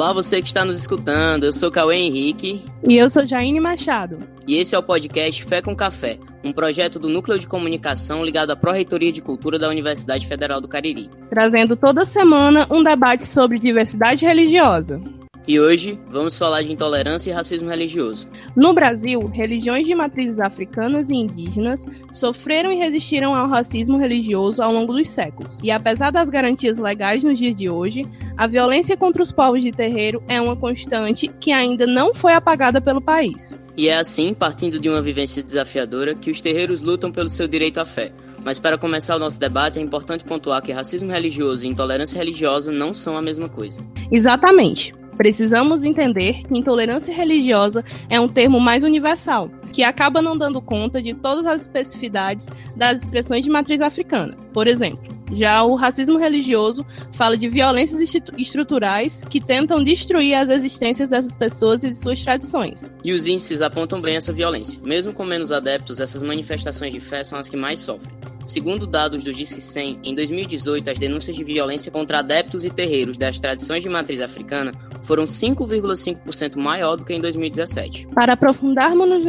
Olá, você que está nos escutando. Eu sou Cauê Henrique. E eu sou Jaine Machado. E esse é o podcast Fé com Café, um projeto do Núcleo de Comunicação ligado à Pró-Reitoria de Cultura da Universidade Federal do Cariri. Trazendo toda semana um debate sobre diversidade religiosa. E hoje vamos falar de intolerância e racismo religioso. No Brasil, religiões de matrizes africanas e indígenas sofreram e resistiram ao racismo religioso ao longo dos séculos. E apesar das garantias legais nos dias de hoje, a violência contra os povos de terreiro é uma constante que ainda não foi apagada pelo país. E é assim, partindo de uma vivência desafiadora, que os terreiros lutam pelo seu direito à fé. Mas para começar o nosso debate, é importante pontuar que racismo religioso e intolerância religiosa não são a mesma coisa. Exatamente. Precisamos entender que intolerância religiosa é um termo mais universal, que acaba não dando conta de todas as especificidades das expressões de matriz africana. Por exemplo, já o racismo religioso fala de violências estruturais que tentam destruir as existências dessas pessoas e de suas tradições. E os índices apontam bem essa violência. Mesmo com menos adeptos, essas manifestações de fé são as que mais sofrem. Segundo dados do Disque 100, em 2018, as denúncias de violência contra adeptos e terreiros das tradições de matriz africana foram 5,5% maior do que em 2017. Para aprofundarmos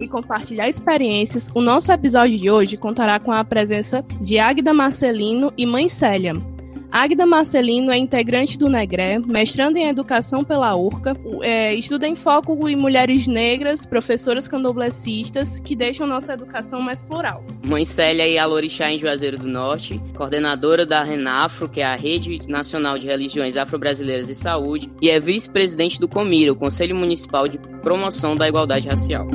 e compartilhar experiências, o nosso episódio de hoje contará com a presença de Agda Marcelino e Mãe Célia, Agda Marcelino é integrante do Negré, mestrando em Educação pela URCA, é, estuda em foco em mulheres negras, professoras candoblecistas, que deixam nossa educação mais plural. Mãe Célia e Alorixá em Juazeiro do Norte, coordenadora da RENAFRO, que é a Rede Nacional de Religiões Afro-Brasileiras e Saúde, e é vice-presidente do COMIRA, o Conselho Municipal de Promoção da Igualdade Racial.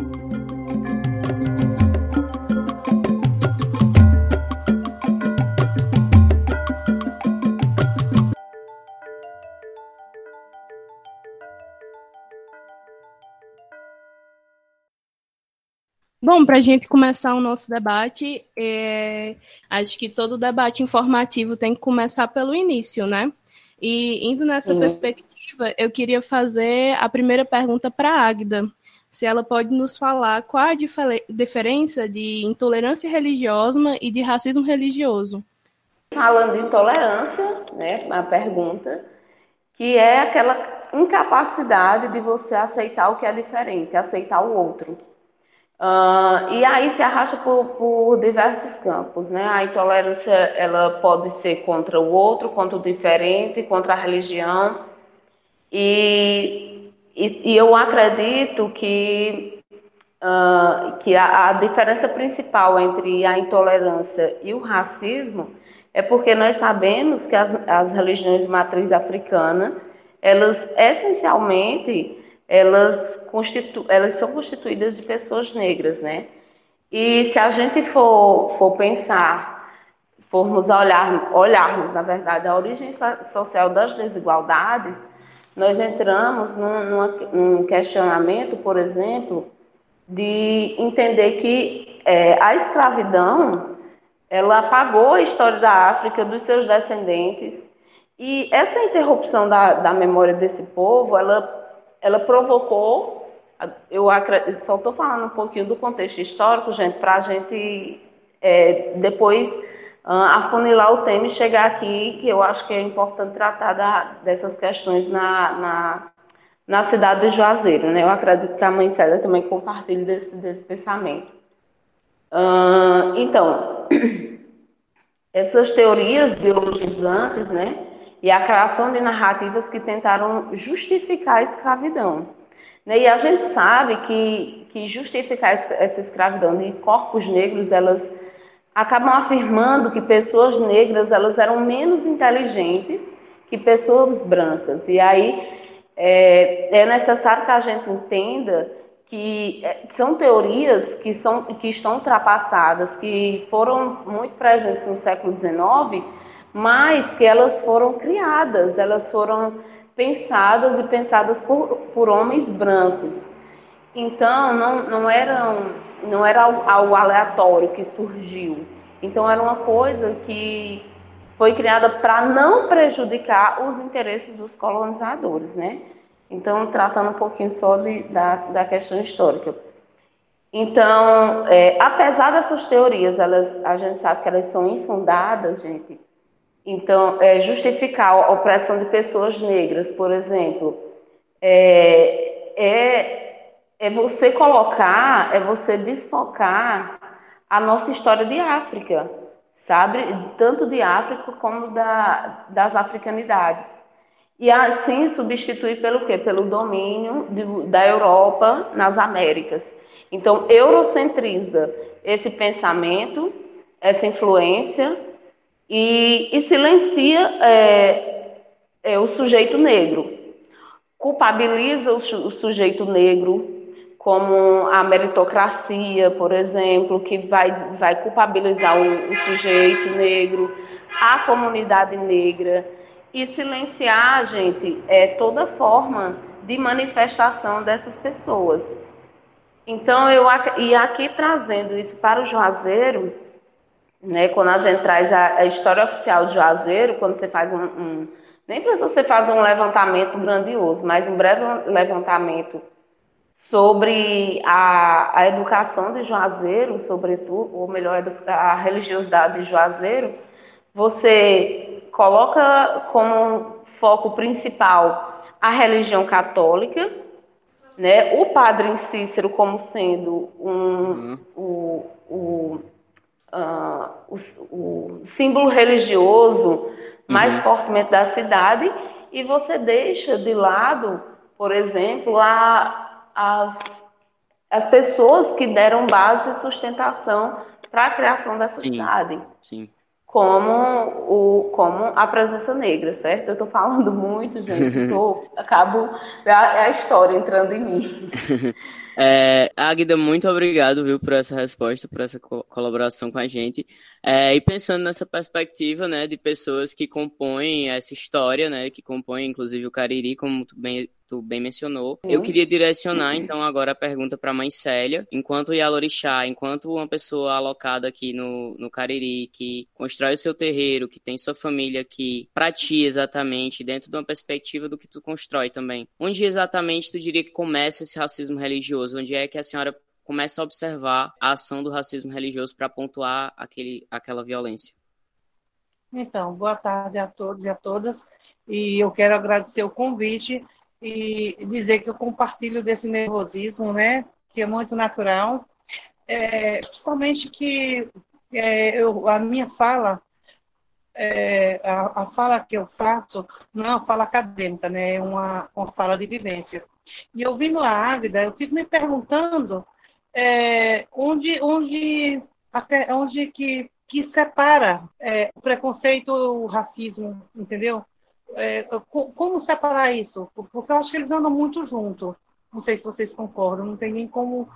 Bom, para a gente começar o nosso debate, é, acho que todo debate informativo tem que começar pelo início, né? E indo nessa uhum. perspectiva, eu queria fazer a primeira pergunta para a Águida. Se ela pode nos falar qual a diferença de intolerância religiosa e de racismo religioso. Falando de intolerância, né, a pergunta, que é aquela incapacidade de você aceitar o que é diferente, aceitar o outro. Uh, e aí se arrasta por, por, diversos campos, né? A intolerância ela pode ser contra o outro, contra o diferente, contra a religião. E, e, e eu acredito que, uh, que a, a, diferença principal entre a intolerância e o racismo é porque nós sabemos que as, as religiões de matriz africana, elas essencialmente elas, constitu elas são constituídas de pessoas negras, né? E se a gente for, for pensar, formos olhar, olharmos, na verdade, a origem social das desigualdades, nós entramos num, num questionamento, por exemplo, de entender que é, a escravidão ela apagou a história da África, dos seus descendentes, e essa interrupção da, da memória desse povo, ela ela provocou, eu só estou falando um pouquinho do contexto histórico, gente, para a gente é, depois afunilar o tema e chegar aqui, que eu acho que é importante tratar da, dessas questões na, na, na, cidade de Juazeiro. Né? Eu acredito que a mãe Célia também compartilha desse, desse pensamento. Uh, então, essas teorias biologizantes, né? e a criação de narrativas que tentaram justificar a escravidão. Né? E a gente sabe que, que justificar essa escravidão de corpos negros, elas acabam afirmando que pessoas negras elas eram menos inteligentes que pessoas brancas. E aí é, é necessário que a gente entenda que é, são teorias que, são, que estão ultrapassadas, que foram muito presentes no século XIX, mas que elas foram criadas, elas foram pensadas e pensadas por, por homens brancos. Então, não, não, eram, não era algo aleatório que surgiu. Então, era uma coisa que foi criada para não prejudicar os interesses dos colonizadores, né? Então, tratando um pouquinho só de, da, da questão histórica. Então, é, apesar dessas teorias, elas, a gente sabe que elas são infundadas, gente, Então, é, justificar a opressão de pessoas negras, por exemplo, é, é, é você colocar, é você desfocar a nossa história de África, sabe? Tanto de África como da, das africanidades. E assim substituir pelo quê? Pelo domínio de, da Europa nas Américas. Então, eurocentriza esse pensamento, essa influência, e, e silencia é, é, o sujeito negro. Culpabiliza o, o sujeito negro como a meritocracia, por exemplo, que vai, vai culpabilizar o, o sujeito negro, a comunidade negra, e silenciar, gente, é toda forma de manifestação dessas pessoas. Então, eu e aqui trazendo isso para o Juazeiro, né, quando a gente traz a, a história oficial do Juazeiro, quando você faz um, um nem precisa você fazer um levantamento grandioso, mas um breve levantamento sobre a, a educação de Juazeiro, sobretudo, ou melhor, a religiosidade de Juazeiro, você coloca como foco principal a religião católica, né? o padre Cícero como sendo um, uhum. o, o, uh, o, o, símbolo religioso mais uhum. fortemente da cidade, e você deixa de lado, por exemplo, a, as, as pessoas que deram base e sustentação para a criação dessa sim, cidade. Sim. Como, o, como a presença negra, certo? Eu estou falando muito, gente. Tô, acabo. É a, a história entrando em mim. É, Águida, muito obrigado, viu, por essa resposta, por essa co colaboração com a gente. É, e pensando nessa perspectiva, né, de pessoas que compõem essa história, né, que compõem, inclusive, o Cariri, como tu bem, tu bem mencionou. Eu queria direcionar, então, agora a pergunta para a mãe Célia. Enquanto Yalorixá, enquanto uma pessoa alocada aqui no, no Cariri, que constrói o seu terreiro, que tem sua família aqui, para ti exatamente, dentro de uma perspectiva do que tu constrói também. Onde exatamente tu diria que começa esse racismo religioso? Onde é que a senhora começa a observar a ação do racismo religioso para pontuar aquele, aquela violência? Então, boa tarde a todos e a todas. E eu quero agradecer o convite e dizer que eu compartilho desse nervosismo, né, que é muito natural, é, principalmente que é, eu, a minha fala, é, a, a, fala que eu faço não é uma fala acadêmica, né, é uma, uma fala de vivência. E ouvindo a Águida, eu fico me perguntando é, onde, onde, até, onde que, que separa é, o preconceito, o racismo, entendeu? É, como separar isso? Porque eu acho que eles andam muito juntos. Não sei se vocês concordam, não tem nem como,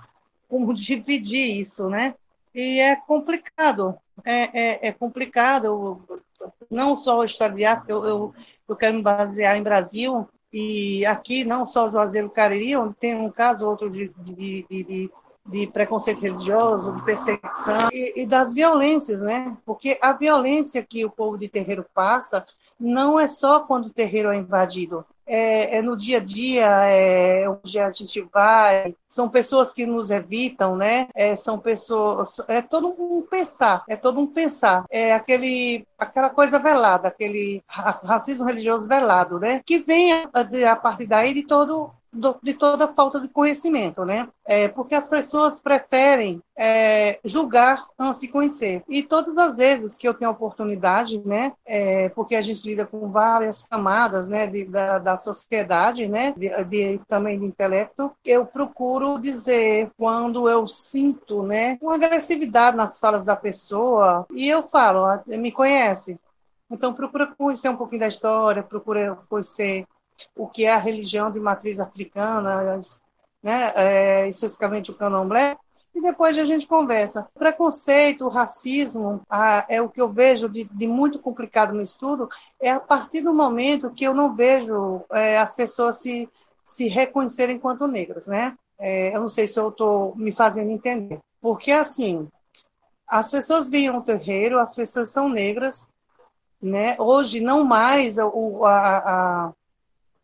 como dividir isso, né? E é complicado, é, é, é complicado, não só África, eu, eu, eu, quero me basear em Brasil, e aqui não só Juazeiro Cariri, onde tem um caso outro de, de, de de preconceito religioso, de perseguição e, e, das violências, né? Porque a violência que o povo de terreiro passa não é só quando o terreiro é invadido. É, é, no dia a dia, é onde a gente vai, são pessoas que nos evitam, né? É, são pessoas, é todo um pensar, é todo um pensar, é aquele, aquela coisa velada, aquele racismo religioso velado, né? Que vem a, a partir daí de todo do, de toda falta de conhecimento, né? É, porque as pessoas preferem é, julgar antes de conhecer. E todas as vezes que eu tenho oportunidade, né? É, porque a gente lida com várias camadas, né? De, da, da sociedade, né? De, de, também de intelecto, eu procuro dizer quando eu sinto, né? Uma agressividade nas falas da pessoa e eu falo, ah, me conhece? Então, procura conhecer um pouquinho da história, procura conhecer o que é a religião de matriz africana, né, é, especificamente o candomblé, e depois a gente conversa. O preconceito, o racismo, a, é o que eu vejo de, de, muito complicado no estudo, é a partir do momento que eu não vejo é, as pessoas se, se reconhecerem enquanto negras, né? É, eu não sei se eu estou me fazendo entender. Porque, assim, as pessoas vêm ao terreiro, as pessoas são negras, né? Hoje, não mais o, a, a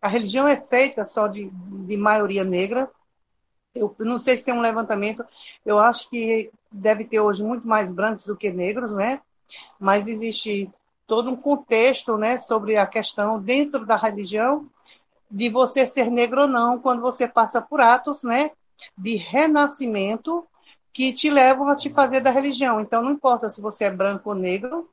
a religião é feita só de, de maioria negra. Eu não sei se tem um levantamento, eu acho que deve ter hoje muito mais brancos do que negros, né? Mas existe todo um contexto né, sobre a questão dentro da religião de você ser negro ou não quando você passa por atos né, de renascimento que te levam a te fazer da religião. Então, não importa se você é branco ou negro,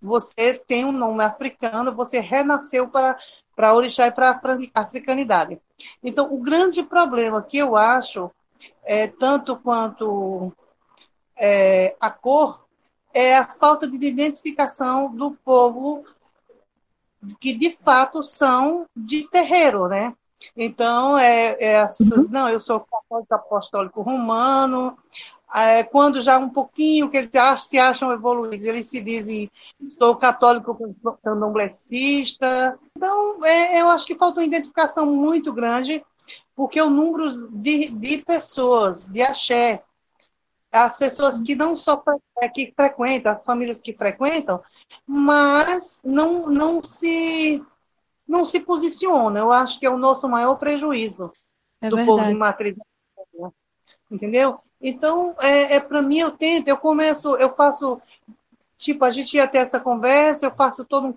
você tem um nome africano, você renasceu para, para orixá e para a africanidade. Então, o grande problema que eu acho, é, tanto quanto é, a cor, é a falta de identificação do povo que de fato são de terreiro, né? Então, é, é as pessoas, uhum. não, eu sou católico apostólico romano, é, quando já um pouquinho que eles se acham evoluídos, eles se dizem, sou católico candomblessista. Então, é, eu acho que falta uma identificação muito grande, porque o número de, de pessoas, de axé, as pessoas que não só é, que frequentam, as famílias que frequentam, mas não, não se não se posicionam. Eu acho que é o nosso maior prejuízo é do verdade. povo de matriz. Entendeu? Então, é, é para mim, eu tento, eu começo, eu faço, tipo, a gente ia ter essa conversa, eu faço todo um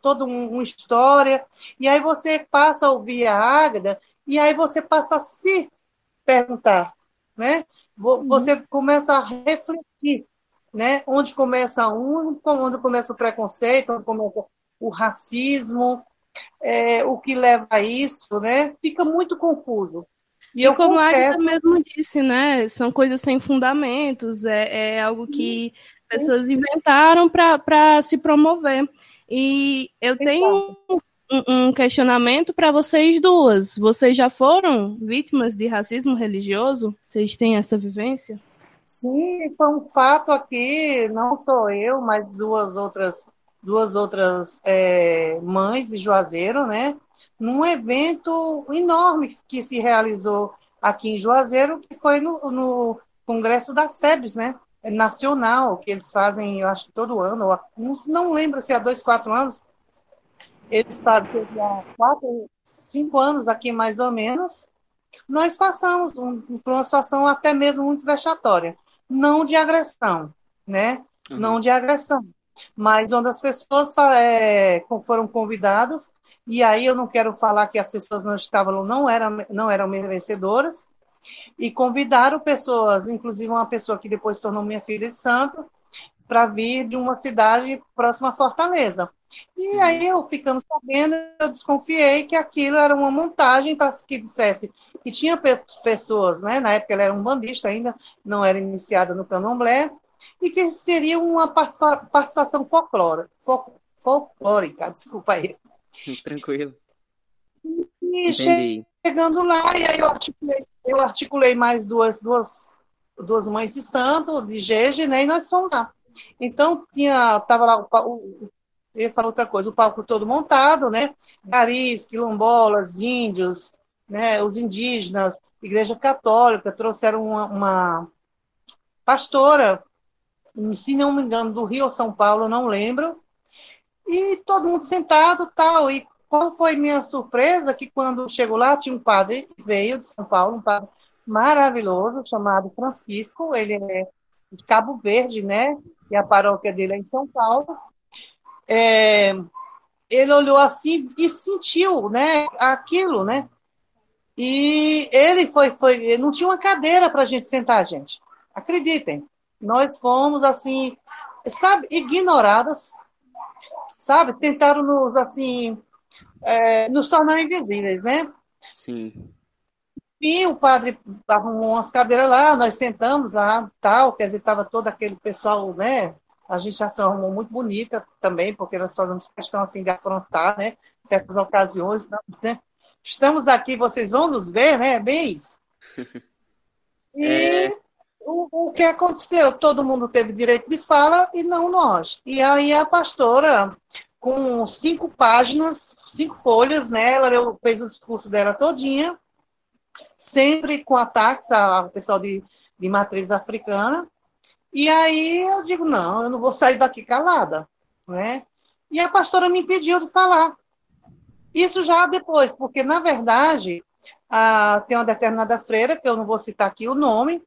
todo um, uma história, e aí você passa a ouvir a Águeda, e aí você passa a se perguntar, né? Uhum. Você uhum. começa a refletir, né? Onde começa um, onde começa o preconceito, onde começa o racismo, é, o que leva a isso, né? Fica muito confuso. E, eu como confesso... a Agatha mesmo disse, né? São coisas sem fundamentos, é, é algo que pessoas inventaram para se promover. E eu tenho um, um questionamento para vocês duas. Vocês já foram vítimas de racismo religioso? Vocês têm essa vivência? Sim, foi um fato aqui, não sou eu, mas duas outras duas outras é, mães de Juazeiro, né? Num evento enorme que se realizou aqui em Juazeiro, que foi no, no Congresso da SEBS, né? Nacional, que eles fazem, eu acho que todo ano, não, não lembro se há dois, quatro anos, eles fazem há quatro, cinco anos aqui mais ou menos, nós passamos um, por uma situação até mesmo muito vexatória, não de agressão, né? Uhum. Não de agressão, mas onde as pessoas é, foram convidadas e aí eu não quero falar que as pessoas não estavam, não eram, não eram merecedoras, e convidaram pessoas, inclusive uma pessoa que depois tornou minha filha de santo, para vir de uma cidade próxima a Fortaleza. E uhum. aí eu, ficando sabendo, eu desconfiei que aquilo era uma montagem para que dissesse que tinha pessoas, né, na época ela era um bandista ainda, não era iniciada no candomblé, e que seria uma participação folclórica, folclórica, desculpa aí, Tranquilo. E Entendi. chegando lá, e aí eu articulei, eu articulei mais duas, duas, duas mães de santo, de Gege, né? E nós fomos lá. Então, tinha, tava lá o, o eu falar outra coisa, o palco todo montado, né? Garis, quilombolas, índios, né? Os indígenas, igreja católica, trouxeram uma, uma pastora, se não me engano, do Rio ou São Paulo, não lembro, e todo mundo sentado tal. E qual foi minha surpresa? Que quando chegou lá, tinha um padre que veio de São Paulo, um padre maravilhoso, chamado Francisco. Ele é de Cabo Verde, né? E a paróquia dele é em São Paulo. É, ele olhou assim e sentiu, né? Aquilo, né? E ele foi, foi, não tinha uma cadeira para a gente sentar, gente. Acreditem, nós fomos assim, sabe, ignoradas sabe? Tentaram nos, assim, é, nos tornar invisíveis, né? Sim. E o padre arrumou umas cadeiras lá, nós sentamos lá, tal, quer dizer, estava todo aquele pessoal, né? A gente já se arrumou muito bonita também, porque nós fazemos questão assim de afrontar, né? Certas ocasiões, né? Estamos aqui, vocês vão nos ver, né? Bem isso. E é... o, o que aconteceu? Todo mundo teve direito de fala e não nós. E aí a pastora com cinco páginas, cinco folhas, né? Ela fez o discurso dela todinha, sempre com ataques ao pessoal de, de matriz africana. E aí eu digo, não, eu não vou sair daqui calada, né? E a pastora me impediu de falar. Isso já depois, porque, na verdade, tem uma determinada freira, que eu não vou citar aqui o nome,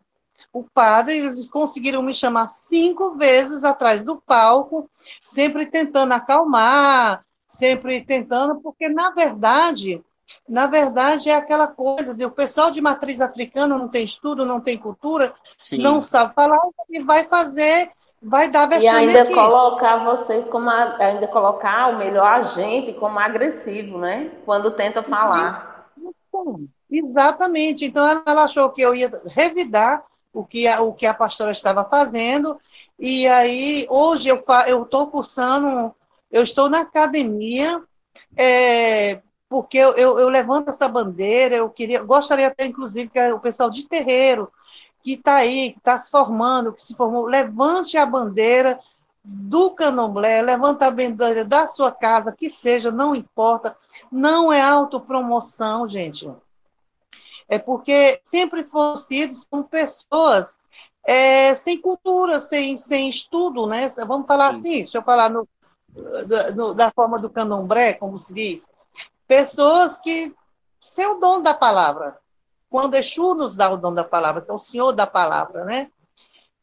o padre, eles conseguiram me chamar cinco vezes atrás do palco, sempre tentando acalmar, sempre tentando, porque na verdade, na verdade é aquela coisa de o pessoal de matriz africana não tem estudo, não tem cultura, Sim. não sabe falar e vai fazer, vai dar vexame E ainda aqui. colocar vocês como ainda colocar o melhor agente como agressivo, né? Quando tenta falar. Exatamente. Então ela achou que eu ia revidar o que a, o que a pastora estava fazendo. E aí, hoje eu estou cursando, eu estou na academia, é, porque eu, eu, eu, levanto essa bandeira, eu queria, gostaria até, inclusive, que o pessoal de terreiro, que está aí, que está se formando, que se formou, levante a bandeira do candomblé, levanta a bandeira da sua casa, que seja, não importa, não é autopromoção, gente é porque sempre foram tidos como pessoas é, sem cultura, sem, sem estudo, né? Vamos falar Sim. assim, deixa eu falar no, no, da forma do candomblé, como se diz. Pessoas que sem o dom da palavra. Quando Exu nos dá o dom da palavra, que é o Senhor da palavra, né?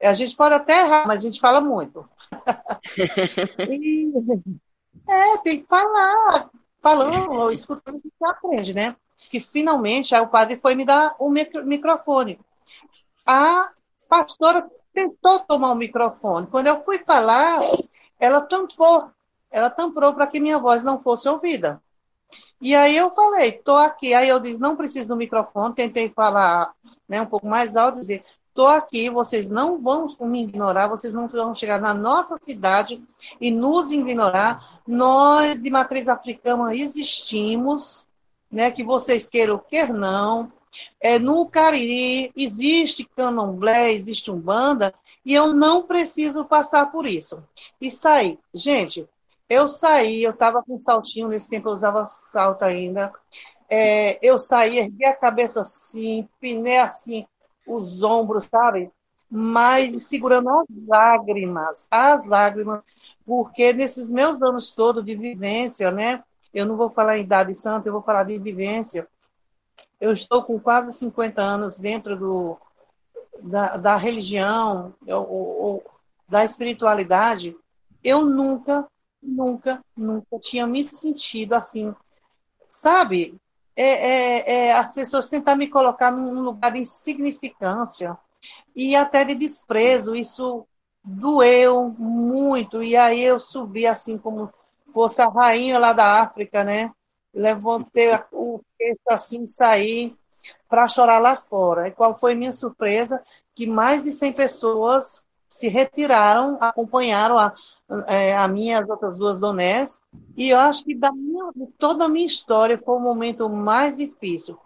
A gente pode até errar, mas a gente fala muito. e, é, tem que falar. Falando, escutando, a gente aprende, né? Que finalmente o padre foi me dar o microfone. A pastora tentou tomar o microfone. Quando eu fui falar, ela tampou, ela tampou para que minha voz não fosse ouvida. E aí eu falei, tô aqui. Aí eu disse, não preciso do microfone, tentei falar né, um pouco mais alto, dizer, tô aqui, vocês não vão me ignorar, vocês não vão chegar na nossa cidade e nos ignorar. Nós, de matriz africana, existimos, né, que vocês queiram quer não. É, no Cariri existe candomblé, existe umbanda, e eu não preciso passar por isso. E saí. Gente, eu saí, eu estava com saltinho, nesse tempo eu usava salto ainda. É, eu saí, ergui a cabeça assim, pinei assim, os ombros, sabe? Mas segurando as lágrimas, as lágrimas, porque nesses meus anos todos de vivência, né? Eu não vou falar em idade santa, eu vou falar de vivência. Eu estou com quase 50 anos dentro do, da, da religião ou, ou da espiritualidade. Eu nunca, nunca, nunca tinha me sentido assim. Sabe? É, é, é, as pessoas tentar me colocar num lugar de insignificância e até de desprezo. Isso doeu muito. E aí eu subi assim como fosse a rainha lá da África, né? Levantei o queixo assim, saí para chorar lá fora. E qual foi minha surpresa? Que mais de 100 pessoas se retiraram, acompanharam a, é, a minha as outras duas donés. E eu acho que da minha, de toda a minha história foi o momento mais difícil.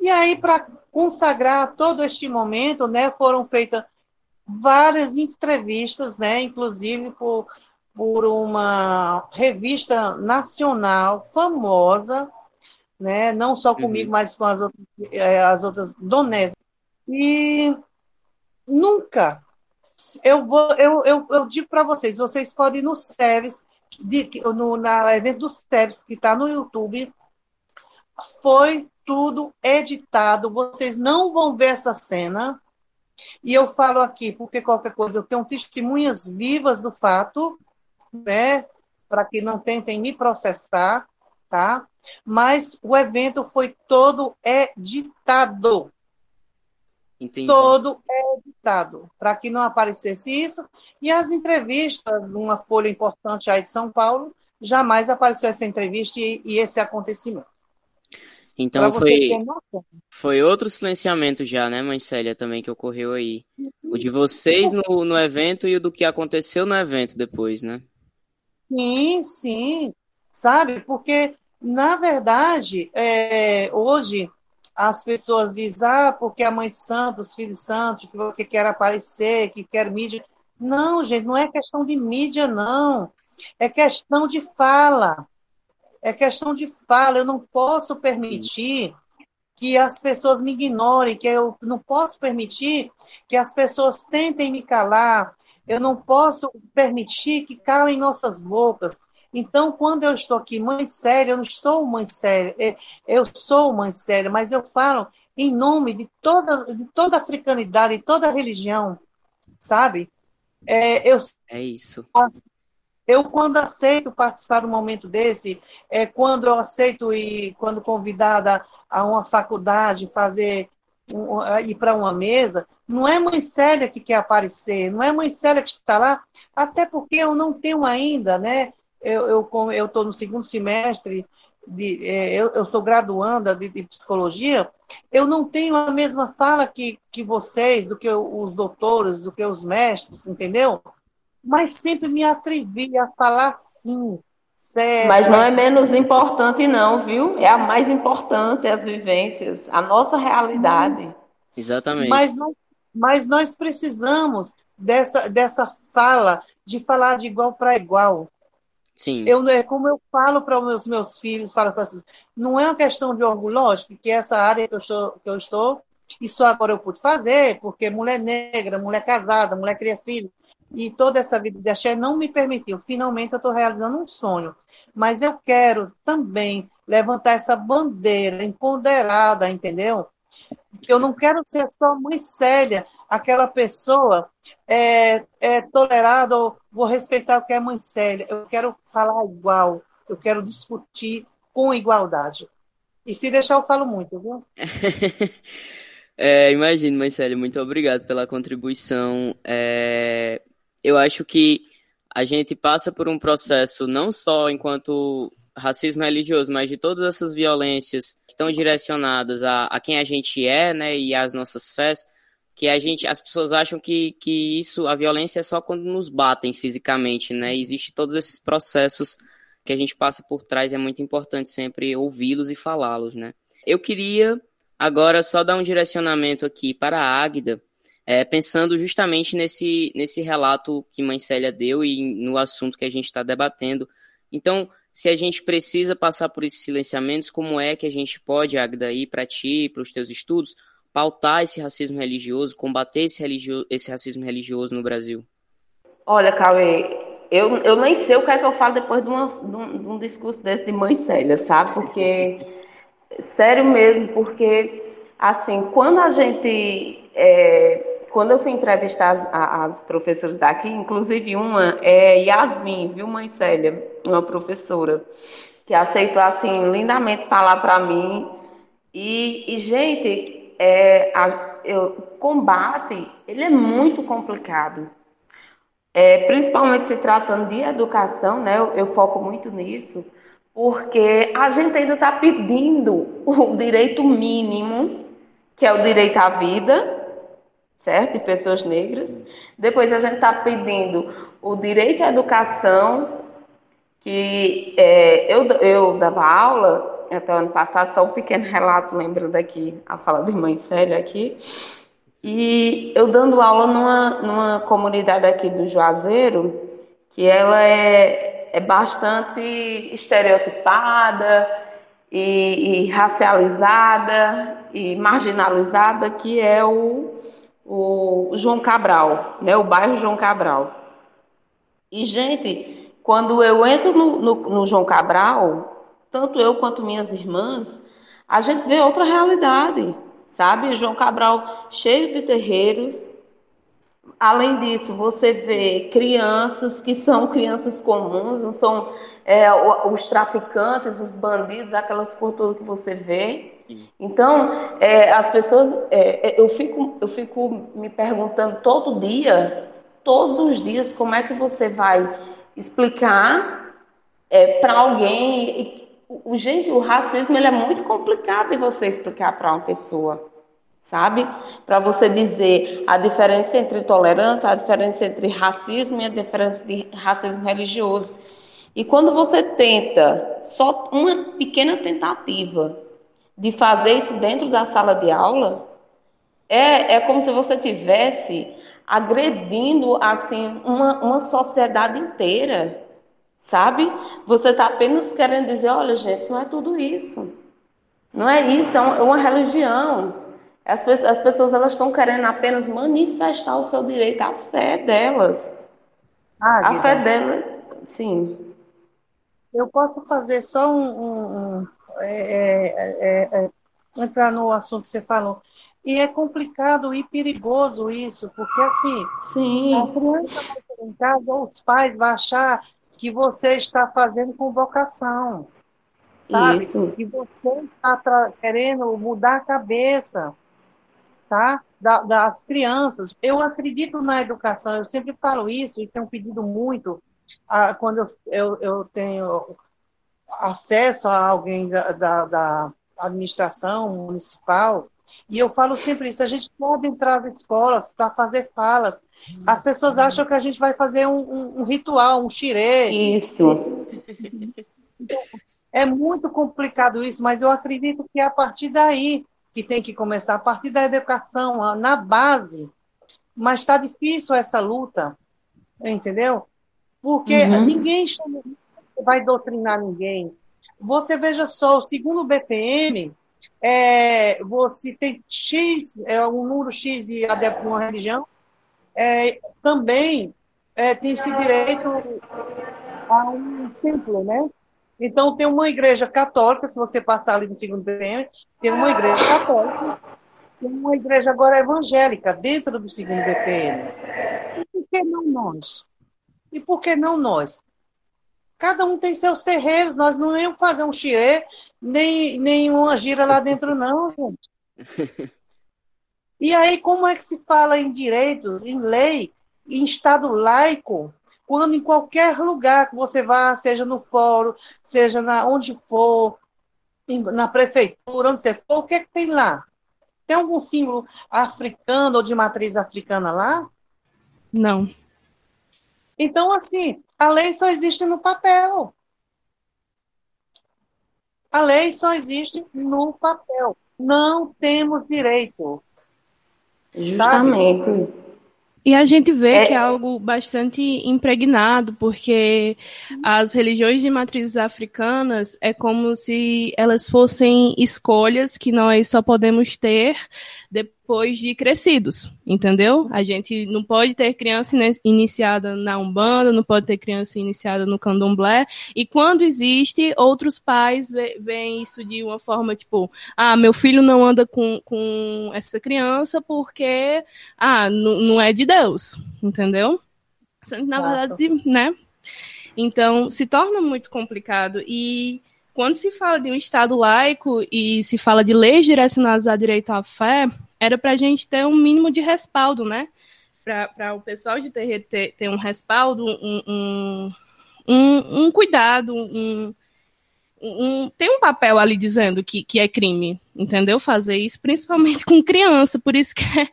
E aí, para consagrar todo este momento, né, foram feitas várias entrevistas, né, inclusive por por uma revista nacional famosa, né? não só comigo, uhum. mas com as outras, é, as outras donés. E nunca, eu, vou, eu, eu, eu digo para vocês, vocês podem ir no SEBS, no na evento do SEBS, que está no YouTube, foi tudo editado, vocês não vão ver essa cena, e eu falo aqui, porque qualquer coisa, eu tenho testemunhas vivas do fato, né, para que não tentem me processar, tá? Mas o evento foi todo editado. Entendi. Todo editado, para que não aparecesse isso. E as entrevistas, numa folha importante aí de São Paulo, jamais apareceu essa entrevista e, e esse acontecimento. Então foi, foi outro silenciamento já, né, mãe Célia, também que ocorreu aí. O de vocês no, no evento e o do que aconteceu no evento depois, né? Sim, sim, sabe? Porque, na verdade, é, hoje as pessoas dizem, ah, porque a mãe de santo, os filhos de santo, que quer aparecer, que quer mídia. Não, gente, não é questão de mídia, não. É questão de fala. É questão de fala. Eu não posso permitir Sim. que as pessoas me ignorem, que eu não posso permitir que as pessoas tentem me calar, eu não posso permitir que calem nossas bocas. Então, quando eu estou aqui, mãe séria, eu não estou mãe séria, é, eu sou mãe séria, mas eu falo em nome de toda, de toda a africanidade, toda a religião, sabe? É, eu, é isso. Eu, quando aceito participar de um momento desse, é quando eu aceito ir, quando convidada a uma faculdade, fazer ir para uma mesa, não é mãe Célia que quer aparecer, não é mãe Célia que está lá, até porque eu não tenho ainda, né? Eu estou no segundo semestre, de, é, eu, eu, sou graduanda de, de, psicologia, eu não tenho a mesma fala que, que vocês, do que os doutores, do que os mestres, entendeu? Mas sempre me atrevi a falar sim. Certo. Mas não é menos importante, não, viu? É a mais importante, as vivências, a nossa realidade. Exatamente. Mas nós, mas nós precisamos dessa, dessa fala, de falar de igual para igual. Sim. Eu, é como eu falo para os meus, meus filhos, falo assim, não é uma questão de orgulho, lógico, que essa área que eu estou, que eu estou isso agora eu pude fazer, porque mulher negra, mulher casada, mulher cria filho, e toda essa vida de axé não me permitiu. Finalmente eu estou realizando um sonho. Mas eu quero também levantar essa bandeira empoderada, entendeu? Eu não quero ser só mãe séria, aquela pessoa é, é tolerada, ou vou respeitar o que é mãe séria. Eu quero falar igual, eu quero discutir com igualdade. E se deixar, eu falo muito, viu? é, imagino, mãe séria, muito obrigado pela contribuição. É, eu acho que a gente passa por um processo não só enquanto racismo religioso, mas de todas essas violências que estão direcionadas a, a quem a gente é, né, e às nossas fés, que a gente, as pessoas acham que, que isso, a violência é só quando nos batem fisicamente, né? Existe todos esses processos que a gente passa por trás, é muito importante sempre ouvi-los e falá-los, né? Eu queria agora só dar um direcionamento aqui para a Águida, é, pensando justamente nesse, nesse relato que Mãe Célia deu e no assunto que a gente está debatendo. Então, se a gente precisa passar por esses silenciamentos, como é que a gente pode, Agda, ir para ti, para os teus estudos, pautar esse racismo religioso, combater esse, religio esse racismo religioso no Brasil? Olha, Cauê, eu, eu nem sei o que é que eu falo depois de, uma, de, um, de um discurso desse de Mãe Célia, sabe? Porque, sério mesmo, porque, assim, quando a gente é, quando eu fui entrevistar as, as, professoras daqui, inclusive uma é Yasmin, viu, mãe Célia, uma professora, que aceitou, assim, lindamente falar para mim. E, e gente, é, a, eu, combate, ele é muito complicado. É, principalmente se tratando de educação, né, eu, eu foco muito nisso, porque a gente ainda está pedindo o direito mínimo, que é o direito à vida, certo? De pessoas negras. Depois a gente está pedindo o direito à educação, que é, eu, eu dava aula até o ano passado, só um pequeno relato, lembrando aqui a fala da irmã Célia aqui. E eu dando aula numa, numa comunidade aqui do Juazeiro, que ela é, é bastante estereotipada e, e racializada e marginalizada, que é o o João Cabral, né, o bairro João Cabral. E, gente, quando eu entro no, no, no João Cabral, tanto eu quanto minhas irmãs, a gente vê outra realidade, sabe? João Cabral cheio de terreiros. Além disso, você vê crianças que são crianças comuns, não são é, os traficantes, os bandidos, aquelas coisas que você vê. Então, é, as pessoas, é, é, eu, fico, eu fico me perguntando todo dia, todos os dias, como é que você vai explicar é, para alguém. O, gente, o racismo ele é muito complicado de você explicar para uma pessoa, sabe? Para você dizer a diferença entre tolerância, a diferença entre racismo e a diferença de racismo religioso. E quando você tenta, só uma pequena tentativa de fazer isso dentro da sala de aula, é, é como se você tivesse agredindo assim uma, uma sociedade inteira, sabe? Você está apenas querendo dizer, olha gente, não é tudo isso, não é isso, é uma, é uma religião. As, as pessoas elas estão querendo apenas manifestar o seu direito à fé delas. Ah, a fé delas, sim. Eu posso fazer só um, um, um é, é, é, é, entrar no assunto que você falou. E é complicado e perigoso isso, porque assim, Sim. a criança vai ter em casa, ou os pais vão achar que você está fazendo convocação, sabe? Isso. Que você está querendo mudar a cabeça, tá? Da, das crianças. Eu acredito na educação, eu sempre falo isso e tenho pedido muito ah, quando eu, eu, eu, tenho acesso a alguém da, da, da administração municipal, e eu falo sempre isso, a gente pode entrar às escolas para fazer falas. As pessoas acham que a gente vai fazer um, um, um ritual, um xirê. Isso. É muito complicado isso, mas eu acredito que é a partir daí que tem que começar, a partir da educação, na base. Mas está difícil essa luta, entendeu? Porque uhum. ninguém vai doutrinar ninguém. Você veja só, segundo o BPM, é, você tem X, é, um número X de adeptos de uma religião, é, também é, tem esse direito a um templo, né? Então, tem uma igreja católica, se você passar ali no segundo BPM, tem uma igreja católica, tem uma igreja agora evangélica dentro do segundo BPM. E por que não nós? E por que não nós? Cada um tem seus terreiros, nós não íamos fazer um xirê, nem, nem uma gira lá dentro, não, gente. E aí, como é que se fala em direitos, em lei, em Estado laico, quando em qualquer lugar que você vá, seja no fórum, seja na, onde for, na prefeitura, onde você for, o que é que tem lá? Tem algum símbolo africano ou de matriz africana lá? Não. Então, assim, a lei só existe no papel. A lei só existe no papel. Não temos direito. Justamente. Sabe? E a gente vê é... que é algo bastante impregnado, porque as religiões de matrizes africanas é como se elas fossem escolhas que nós só podemos ter depois de crescidos, entendeu? A gente não pode ter criança iniciada na Umbanda, não pode ter criança iniciada no Candomblé, e quando existe, outros pais veem isso de uma forma tipo, ah, meu filho não anda com, com essa criança porque, ah, não é de Deus, entendeu? Na verdade, né? Então, se torna muito complicado e quando se fala de um Estado laico e se fala de leis direcionadas a direito à fé, era para a gente ter um mínimo de respaldo, né? Para o pessoal de terreiro ter, ter um respaldo, um, um, um, um cuidado, um, um, tem um papel ali dizendo que, que é crime, entendeu? Fazer isso, principalmente com criança, por isso que é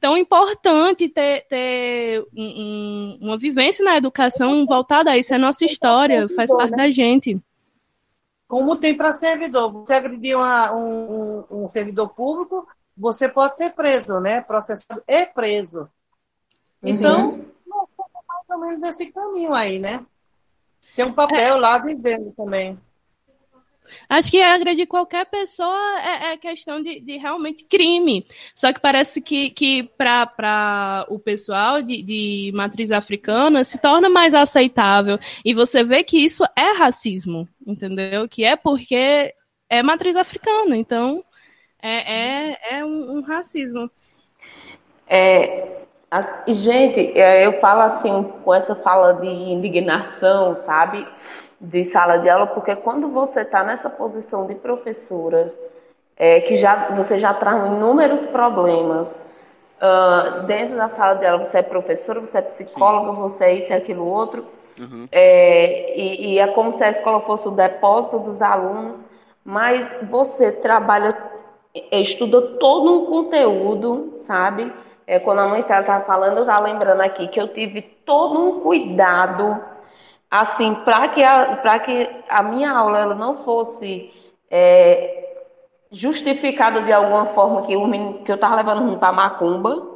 tão importante ter, ter um, uma vivência na educação voltada a isso, é nossa história, faz parte da gente. Como tem para servidor, você agredir uma, um, um servidor público, você pode ser preso, né? Processado e preso. Então, uhum. mais ou menos esse caminho aí, né? Tem um papel é. lá dizendo também. Acho que agredir qualquer pessoa é, é questão de, de, realmente crime. Só que parece que, que para o pessoal de, de matriz africana se torna mais aceitável. E você vê que isso é racismo, entendeu? Que é porque é matriz africana. Então, é, é, é um, um racismo. É, as, gente, é, eu falo assim, com essa fala de indignação, sabe? De sala de aula, porque quando você está nessa posição de professora, é, que já, você já traz inúmeros problemas uh, dentro da sala de aula, você é professora, você é psicóloga, Sim. você é isso e aquilo outro, uhum. é, e, e é como se a escola fosse o depósito dos alunos, mas você trabalha estuda todo um conteúdo, sabe? É, quando a mãe Célia estava falando, eu estava lembrando aqui que eu tive todo um cuidado, assim, para que, a, que a minha aula ela não fosse é, justificada de alguma forma que, o menino, que eu estava levando o menino para macumba,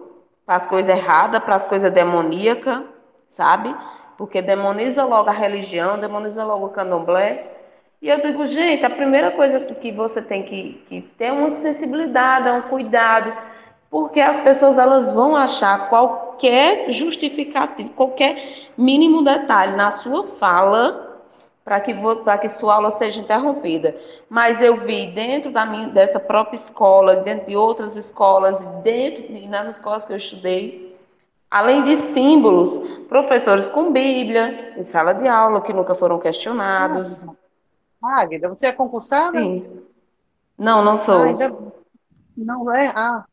para as coisas erradas, para as coisas demoníacas, sabe? Porque demoniza logo a religião, demoniza logo o candomblé. E eu digo, gente, a primeira coisa que você tem que, que ter uma sensibilidade, um cuidado, porque as pessoas elas vão achar qualquer justificativo, qualquer mínimo detalhe na sua fala para que, que sua aula seja interrompida. Mas eu vi dentro da minha, dessa própria escola, dentro de outras escolas, dentro nas escolas que eu estudei, além de símbolos, professores com Bíblia em sala de aula que nunca foram questionados. Águida, você é concursada? Sim. Não, não sou. Ah, ainda... Não é? Ah,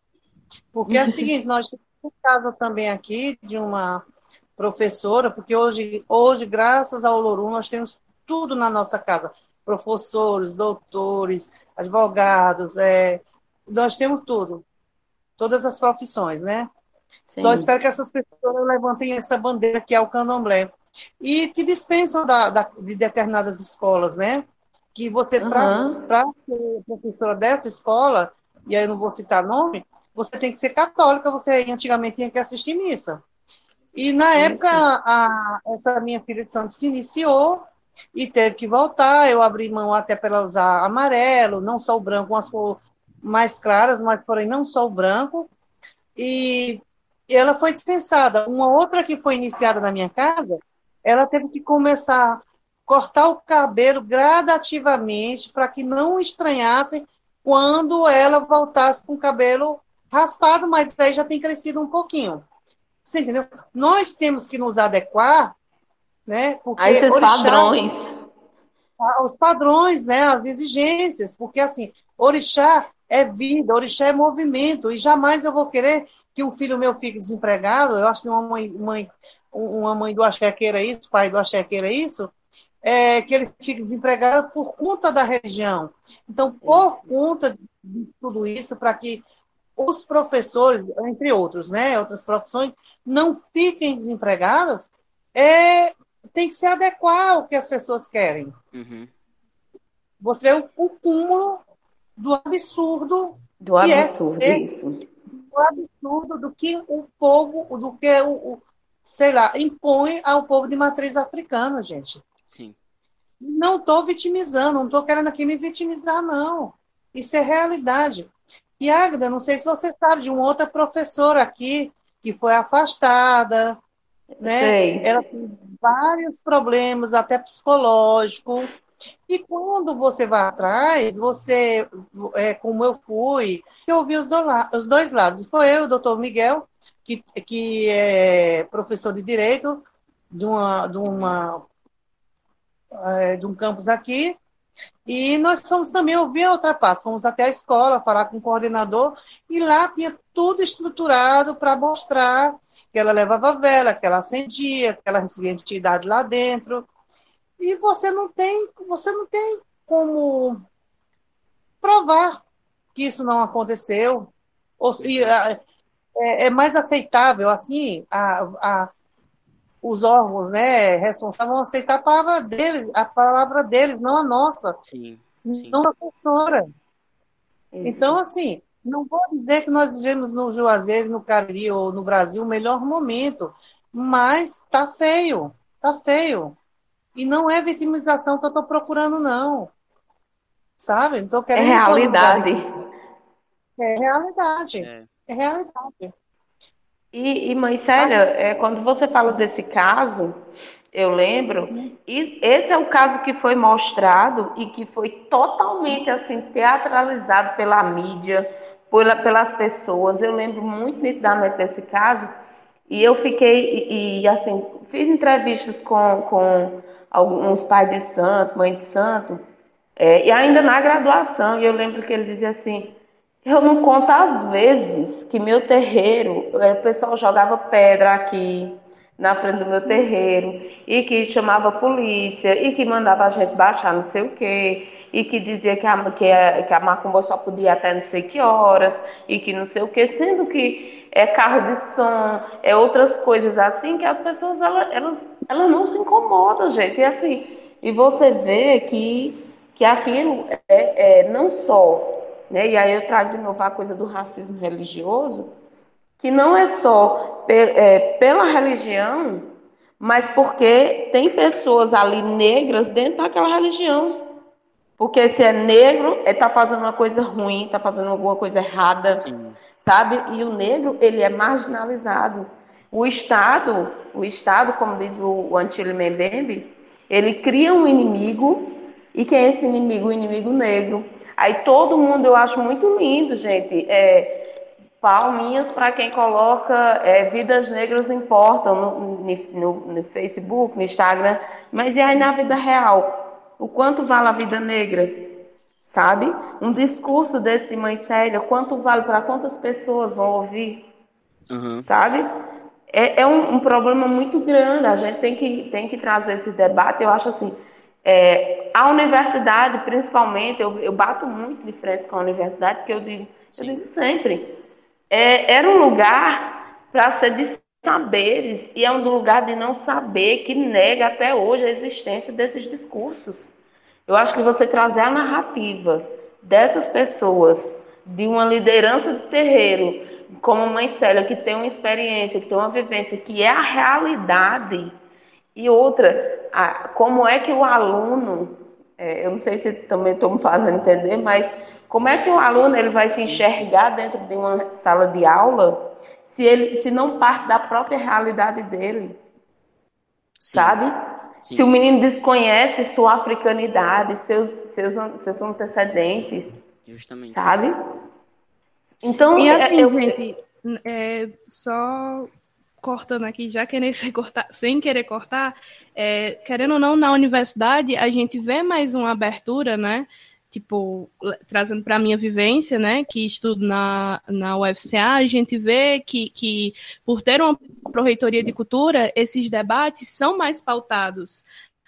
porque é o seguinte, nós temos um caso também aqui de uma professora, porque hoje, hoje graças ao Lorum, nós temos tudo na nossa casa. Professores, doutores, advogados, é, nós temos tudo. Todas as profissões, né? Sim. Só espero que essas pessoas levantem essa bandeira que é o candomblé. E te dispensam da, da de determinadas escolas, né? Que você, uhum. para ser professora dessa escola, e aí eu não vou citar nome, você tem que ser católica, você antigamente tinha que assistir missa. E na sim, época, sim. A, essa minha filha de Santos se iniciou e teve que voltar. Eu abri mão até para ela usar amarelo, não só o branco, umas cores mais claras, mas porém não só o branco. E ela foi dispensada. Uma outra que foi iniciada na minha casa, ela teve que começar cortar o cabelo gradativamente para que não estranhassem quando ela voltasse com o cabelo raspado, mas aí já tem crescido um pouquinho. Você entendeu? Nós temos que nos adequar, né? Porque a esses orixá, padrões. Os padrões, né? As exigências, porque assim, orixá é vida, orixá é movimento, e jamais eu vou querer que o filho meu fique desempregado. Eu acho que uma mãe, mãe uma mãe do axé queira isso, pai do axé queira isso, é, que ele fique desempregado por conta da religião. Então, por conta de tudo isso, para que os professores, entre outros, né, outras profissões, não fiquem desempregados, é, tem que se adequar ao que as pessoas querem. Uhum. Você vê o, o cúmulo do absurdo. Do absurdo, é isso. Do absurdo do que o povo, do que o, o, sei lá, impõe ao povo de matriz africana, gente. Sim. Não estou vitimizando, não estou querendo aqui me vitimizar, não. Isso é realidade. E Agda, não sei se você sabe de uma outra professora aqui que foi afastada, né? Sei. Ela tem vários problemas, até psicológicos. E quando você vai atrás, você, é, como eu fui, eu ouvi os, do, os dois lados. Foi eu, o doutor Miguel, que, que é professor de Direito de, uma, de, uma, é, de um campus aqui, e nós fomos também ouvir a outra parte, fomos até a escola falar com o coordenador, e lá tinha tudo estruturado para mostrar que ela levava vela, que ela acendia, que ela recebia entidade lá dentro. E você não tem, você não tem como provar que isso não aconteceu. Ou, e, é, é mais aceitável assim a, a os órgãos né, responsáveis vão aceitar a palavra deles, a palavra deles, não a nossa. Sim, sim. Não a professora. Então, assim, não vou dizer que nós vivemos no Juazeiro, no Cariri ou no Brasil o melhor momento, mas tá feio, tá feio. E não é vitimização que eu estou procurando, não. Sabe? Não querendo é realidade. É realidade. É, é realidade. E, e mãe Célia, é, quando você fala desse caso, eu lembro, e esse é o caso que foi mostrado e que foi totalmente assim teatralizado pela mídia, pela, pelas pessoas. Eu lembro muito nitidamente desse caso e eu fiquei e, e assim fiz entrevistas com, com alguns pais de santo, mãe de santo, é, e ainda na graduação. E eu lembro que ele dizia assim: eu não conto as vezes que meu terreiro, o pessoal jogava pedra aqui na frente do meu terreiro e que chamava a polícia e que mandava a gente baixar não sei o quê e que dizia que a, que a, que a macumba só podia até não sei que horas e que não sei o quê, sendo que é carro de som, é outras coisas assim que as pessoas elas, elas, elas não se incomodam, gente. E assim, e você vê que, que aquilo é, é não só né? E aí eu trago de novo a coisa do racismo religioso, que não é só é, pela religião, mas porque tem pessoas ali negras dentro daquela religião. Porque se é negro, está é, fazendo uma coisa ruim, está fazendo alguma coisa errada, Sim. sabe? E o negro, ele é marginalizado. O Estado, o Estado, como diz o, o Antônio Mbembe, Ele cria um inimigo, e quem é esse inimigo? O inimigo negro. Aí todo mundo, eu acho muito lindo, gente. É, palminhas para quem coloca é, Vidas Negras Importam no, no, no, Facebook, no Instagram. Mas e aí na vida real? O quanto vale a vida negra? Sabe? Um discurso desse de Mãe Célia, quanto vale para quantas pessoas vão ouvir? Uhum. Sabe? É, é um, um, problema muito grande. A gente tem que, tem que trazer esse debate. Eu acho assim, é, a universidade, principalmente, eu, eu, bato muito de frente com a universidade, porque eu digo, eu digo sempre, é, era um lugar para ser de saberes e é um lugar de não saber que nega até hoje a existência desses discursos. Eu acho que você trazer a narrativa dessas pessoas, de uma liderança de terreiro, como Mãe Célia, que tem uma experiência, que tem uma vivência, que é a realidade, e outra, a, como é que o aluno, é, eu não sei se também estou me fazendo entender, mas como é que o aluno ele vai se enxergar dentro de uma sala de aula se ele se não parte da própria realidade dele? Sim. Sabe? Sim. Se o menino desconhece sua africanidade, seus, seus, seus antecedentes. Justamente. Sabe? Então, e é, assim, eu... gente, é, só cortando aqui, já querendo sem, cortar, sem querer cortar, é, querendo ou não, na universidade, a gente vê mais uma abertura, né? Tipo, trazendo para a minha vivência, né, que estudo na, na UFCA, a gente vê que, que, por ter uma proreitoria de cultura, esses debates são mais pautados.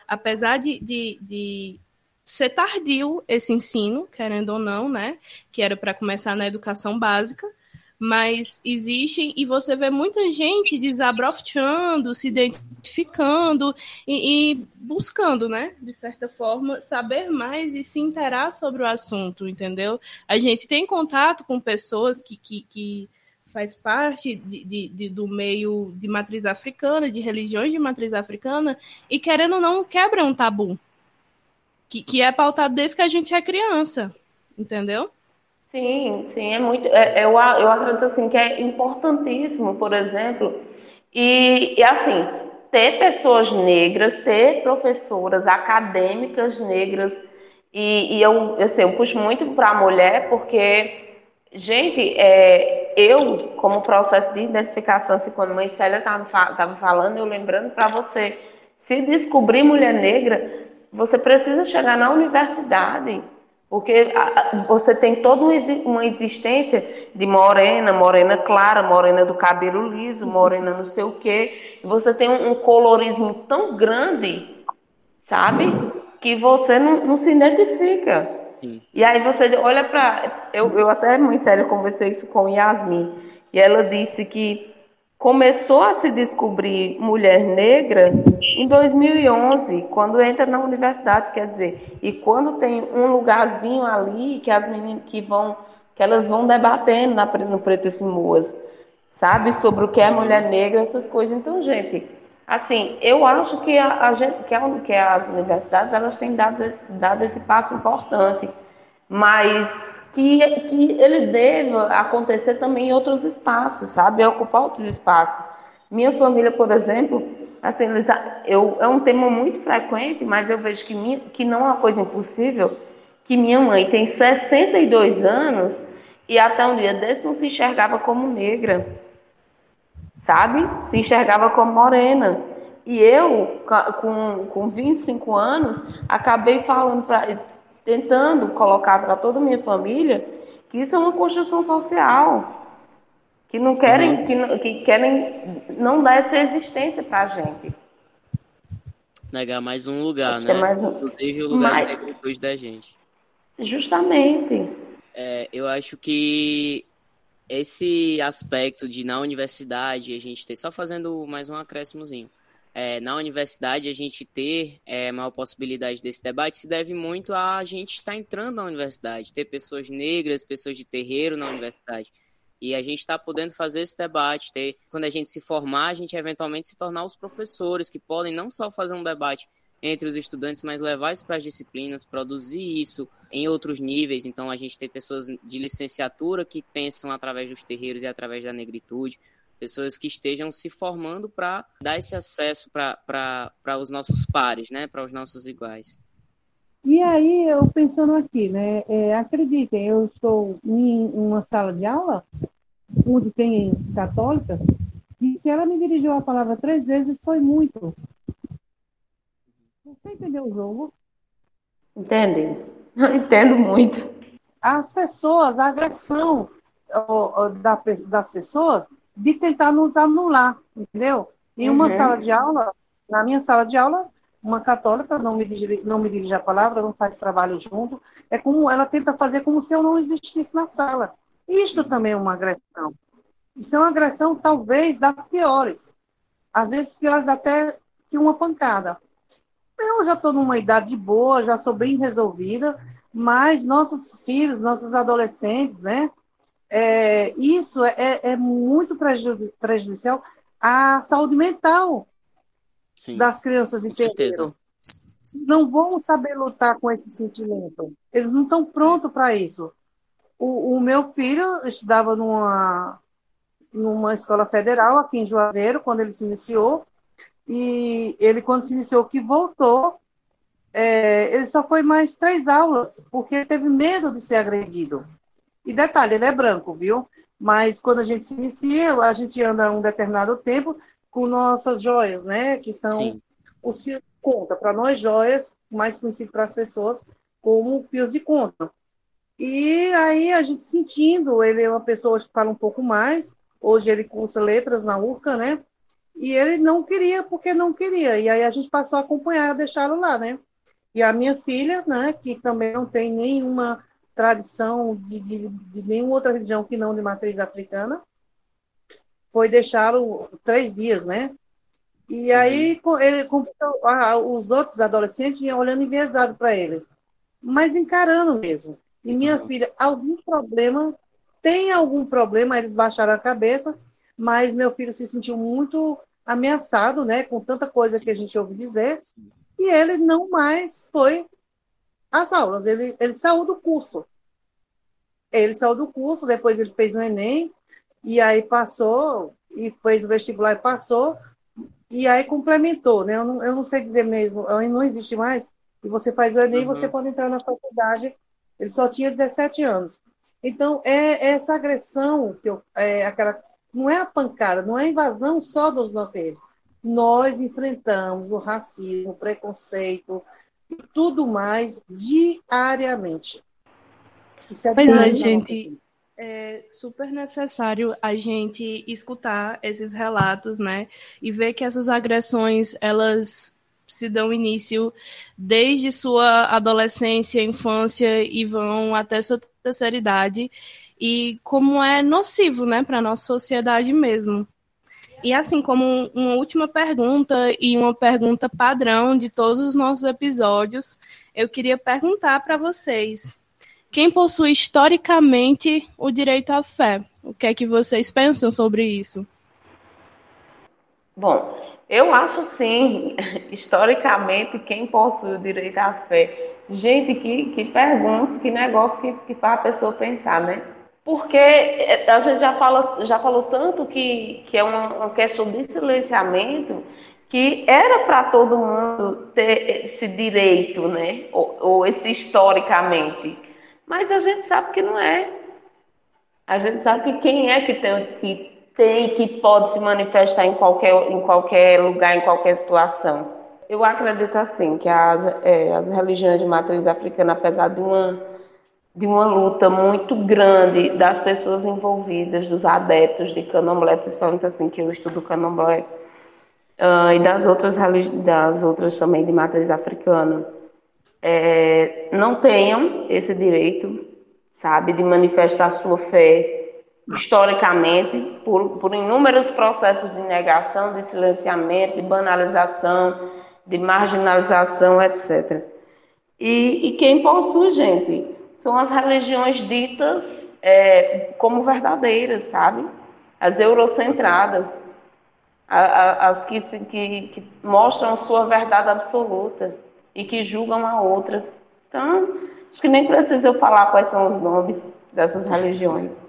Apesar de, de, de ser tardio esse ensino, querendo ou não, né, que era para começar na educação básica, mas existem e você vê muita gente desabrofando, se identificando e, e, buscando, né, de certa forma, saber mais e se interar sobre o assunto, entendeu? A gente tem contato com pessoas que, que, que faz parte de, de, de, do meio de matriz africana, de religiões de matriz africana, e querendo ou não, quebra um tabu, que, que é pautado desde que a gente é criança, entendeu? Sim, sim, é muito. É, eu, eu acredito assim que é importantíssimo, por exemplo, e, e assim, ter pessoas negras, ter professoras acadêmicas negras, e, e eu, assim, eu puxo muito para a mulher, porque, gente, é, eu, como processo de identificação, assim, quando a mãe Célia estava falando, eu lembrando para você, se descobrir mulher negra, você precisa chegar na universidade porque você tem toda uma existência de morena, morena clara, morena do cabelo liso, morena não sei o quê. E você tem um colorismo tão grande, sabe? Que você não, não se identifica. Sim. E aí você olha para. Eu, eu até, muito sério, conversei isso com Yasmin. E ela disse que começou a se descobrir mulher negra em 2011, quando entra na universidade, quer dizer, e quando tem um lugarzinho ali que as meninas que vão, que elas vão debatendo na, no Pretas Simuas, sabe, sobre o que é mulher negra, essas coisas. Então, gente, assim, eu acho que, a, a gente, que, a, que as universidades elas têm dado esse, dado esse passo importante, mas que, que ele deva acontecer também em outros espaços, sabe? Ocupar outros espaços. Minha família, por exemplo, assim, eu, é um tema muito frequente, mas eu vejo que, minha, que não é uma coisa impossível, que minha mãe tem 62 anos e até um dia desse não se enxergava como negra, sabe? Se enxergava como morena. E eu, com, com 25 anos, acabei falando para tentando colocar para toda a minha família que isso é uma construção social, que não querem, uhum. que, que, querem não dar essa existência para a gente. Negar mais um lugar, Acho né? É mais um... Inclusive o lugar mais... de negritude da gente. Justamente. É, eu acho que esse aspecto de na universidade a gente ter, só fazendo mais um acréscimozinho, é, na universidade a gente ter é, maior possibilidade desse debate se deve muito a gente estar entrando na universidade, ter pessoas negras, pessoas de terreiro na universidade. E a gente está podendo fazer esse debate, ter, quando a gente se formar, a gente eventualmente se tornar os professores que podem não só fazer um debate entre os estudantes, mas levar isso para as disciplinas, produzir isso em outros níveis. Então, a gente tem pessoas de licenciatura que pensam através dos terreiros e através da negritude, pessoas que estejam se formando para dar esse acesso para os nossos pares, né, para os nossos iguais. E aí, eu pensando aqui, né, é, acreditem, eu estou em uma sala de aula onde tem católica, e se ela me dirigiu a palavra três vezes, foi muito. Você entendeu o jogo? Entende? Entendo muito. As pessoas, a agressão das pessoas de tentar nos anular, entendeu? Em uma uhum. sala de aula, na minha sala de aula, uma católica não me, dirige, não me dirige a palavra, não faz trabalho junto, é como ela tenta fazer como se eu não existisse na sala. Isto também é uma agressão. Isso é uma agressão, talvez, das piores. Às vezes, piores até que uma pancada. Eu já estou numa idade boa, já sou bem resolvida, mas nossos filhos, nossos adolescentes, né? É, isso é, é muito prejudicial à saúde mental Sim. das crianças terreiro. Não vão saber lutar com esse sentimento. Eles não estão prontos para isso. O, o, meu filho estudava numa, numa escola federal aqui em Juazeiro, quando ele se iniciou, e ele, quando se iniciou, que voltou, é, ele só foi mais três aulas, porque teve medo de ser agredido. E detalhe, ele é branco, viu? Mas quando a gente se inicia, a gente anda um determinado tempo, com nossas joias, né? Que são Sim. os fios de conta. Para nós, joias, mais conhecido para as pessoas como fios de conta. E aí a gente sentindo, ele é uma pessoa que fala um pouco mais, hoje ele cursa letras na URCA, né? E ele não queria porque não queria. E aí a gente passou a acompanhar, deixá-lo lá, né? E a minha filha, né, que também não tem nenhuma tradição de, de, de nenhuma outra religião que não de matriz africana, foi deixá-lo três dias, né? E aí ele, os outros adolescentes iam olhando enviesado para ele, mas encarando mesmo. E minha uhum. filha, algum problema, tem algum problema, eles baixaram a cabeça, mas meu filho se sentiu muito ameaçado, né, com tanta coisa que a gente ouve dizer, e ele não mais foi às aulas, ele, ele saiu do curso. Ele saiu do curso, depois ele fez o Enem, e aí passou, e fez o vestibular e passou, e aí complementou, né? Eu não, eu não sei dizer mesmo, não existe mais, e você faz o Enem, uhum. você pode entrar na faculdade, ele só tinha 17 anos. Então, é, é essa agressão, que eu, é aquela, não é a pancada, não é a invasão só dos nossos direitos. Nós enfrentamos o racismo, o preconceito e tudo mais diariamente. É pois é, gente é super necessário a gente escutar esses relatos, né? E ver que essas agressões, elas se dão início desde sua adolescência, infância e vão até sua terceira idade. E como é nocivo, né, para a nossa sociedade mesmo. E assim, como uma última pergunta e uma pergunta padrão de todos os nossos episódios, eu queria perguntar para vocês quem possui historicamente o direito à fé? O que é que vocês pensam sobre isso? Bom, eu acho assim, historicamente, quem possui o direito à fé? Gente, que, que pergunta, que negócio que, que faz a pessoa pensar, né? Porque a gente já, fala, já falou tanto que, que é uma, uma questão de silenciamento que era para todo mundo ter esse direito, né? Ou, ou esse historicamente. Mas a gente sabe que não é. A gente sabe que quem é que tem que tem que pode se manifestar em qualquer, em qualquer lugar, em qualquer situação. Eu acredito assim que as, é, as religiões de matriz africana, apesar de uma de uma luta muito grande das pessoas envolvidas, dos adeptos de candomblé, principalmente assim que eu estudo candomblé, uh, e das outras das outras também de matriz africana, é, não tenham esse direito, sabe, de manifestar sua fé historicamente por, por inúmeros processos de negação, de silenciamento, de banalização, de marginalização, etc. E, e quem possui, gente, são as religiões ditas é, como verdadeiras, sabe? As eurocentradas, as que, que, que mostram sua verdade absoluta e que julgam a outra. Então, acho que nem precisa eu falar quais são os nomes dessas religiões.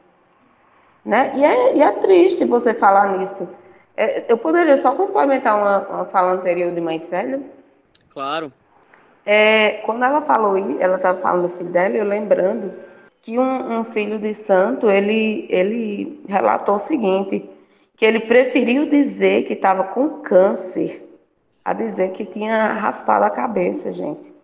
Né? E, é, e é triste você falar nisso. É, eu poderia só complementar uma, uma fala anterior de Mãe Célia? Claro. É, quando ela falou, ela estava falando do filho dela, eu lembrando que um, um, filho de santo, ele, ele relatou o seguinte, que ele preferiu dizer que estava com câncer a dizer que tinha raspado a cabeça, gente.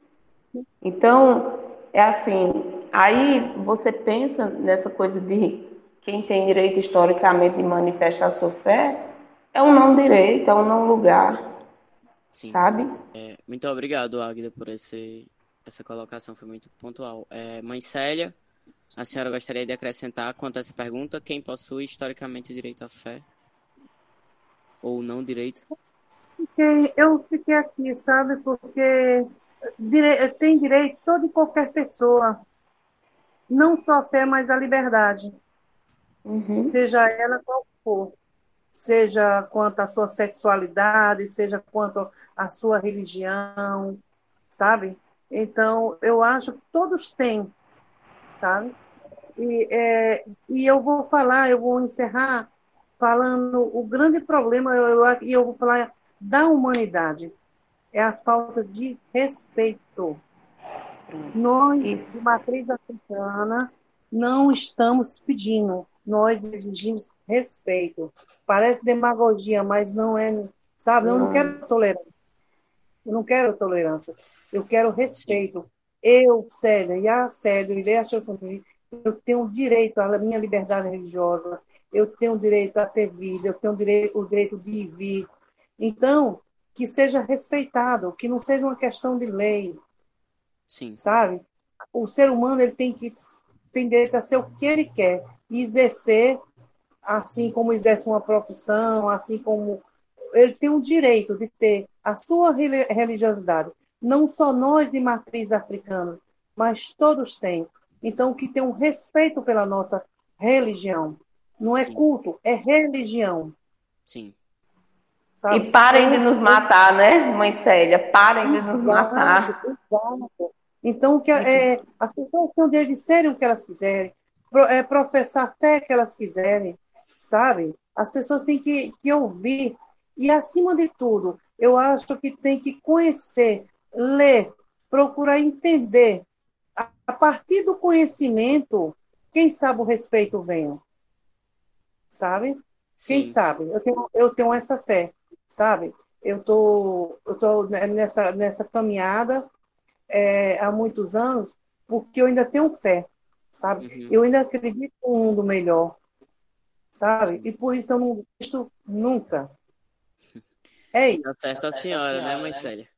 Então, é assim, aí você pensa nessa coisa de quem tem direito historicamente de manifestar sua fé, é um não direito, é um não lugar, Sim. sabe? É, muito obrigado, Águida, por esse, essa colocação, foi muito pontual. É, mãe Célia, a senhora gostaria de acrescentar quanto a essa pergunta, quem possui historicamente o direito à fé? Ou não direito? eu fiquei aqui, sabe, porque tem direito toda e qualquer pessoa, não só a fé, mas a liberdade, uhum. seja ela qual for, seja quanto à sua sexualidade, seja quanto à sua religião, sabe? Então, eu acho que todos têm, sabe? E, é, e eu vou falar, eu vou encerrar falando o grande problema, e eu, eu, eu vou falar da humanidade é a falta de respeito. Nós, Isso. de matriz africana, não estamos pedindo, nós exigimos respeito. Parece demagogia, mas não é, sabe? Eu não quero tolerância. Eu não quero tolerância. Eu quero respeito. Eu, Célia, e a Célia, e a eu tenho direito à minha liberdade religiosa, eu tenho direito a ter vida, eu tenho direito, o direito de vir, então, que seja respeitado, que não seja uma questão de lei. Sim. Sabe? O ser humano ele tem que tem direito a ser o que ele quer exercer assim como exerce uma profissão, assim como ele tem o direito de ter a sua religiosidade. Não só nós de matriz africana, mas todos têm. Então, que tem um respeito pela nossa religião. Não é Sim. culto, é religião. Sim. Sabe? E parem de nos matar, né, mãe Célia? Parem de nos matar. Exato. Então, que, é, as pessoas têm o direito de serem o que elas quiserem, é, professar a fé que elas quiserem, sabe? As pessoas têm que, que ouvir. E, acima de tudo, eu acho que tem que conhecer, ler, procurar entender. A, partir do conhecimento, quem sabe o respeito vem. Sabe? Sim. Quem sabe? Eu tenho, eu tenho essa fé sabe? Eu tô, eu tô nessa, nessa caminhada é, há muitos anos porque eu ainda tenho fé, sabe? Uhum. Eu ainda acredito no mundo melhor, sabe? E por isso eu não visto nunca. É isso. Tá certo a senhora, né, mãe Célia?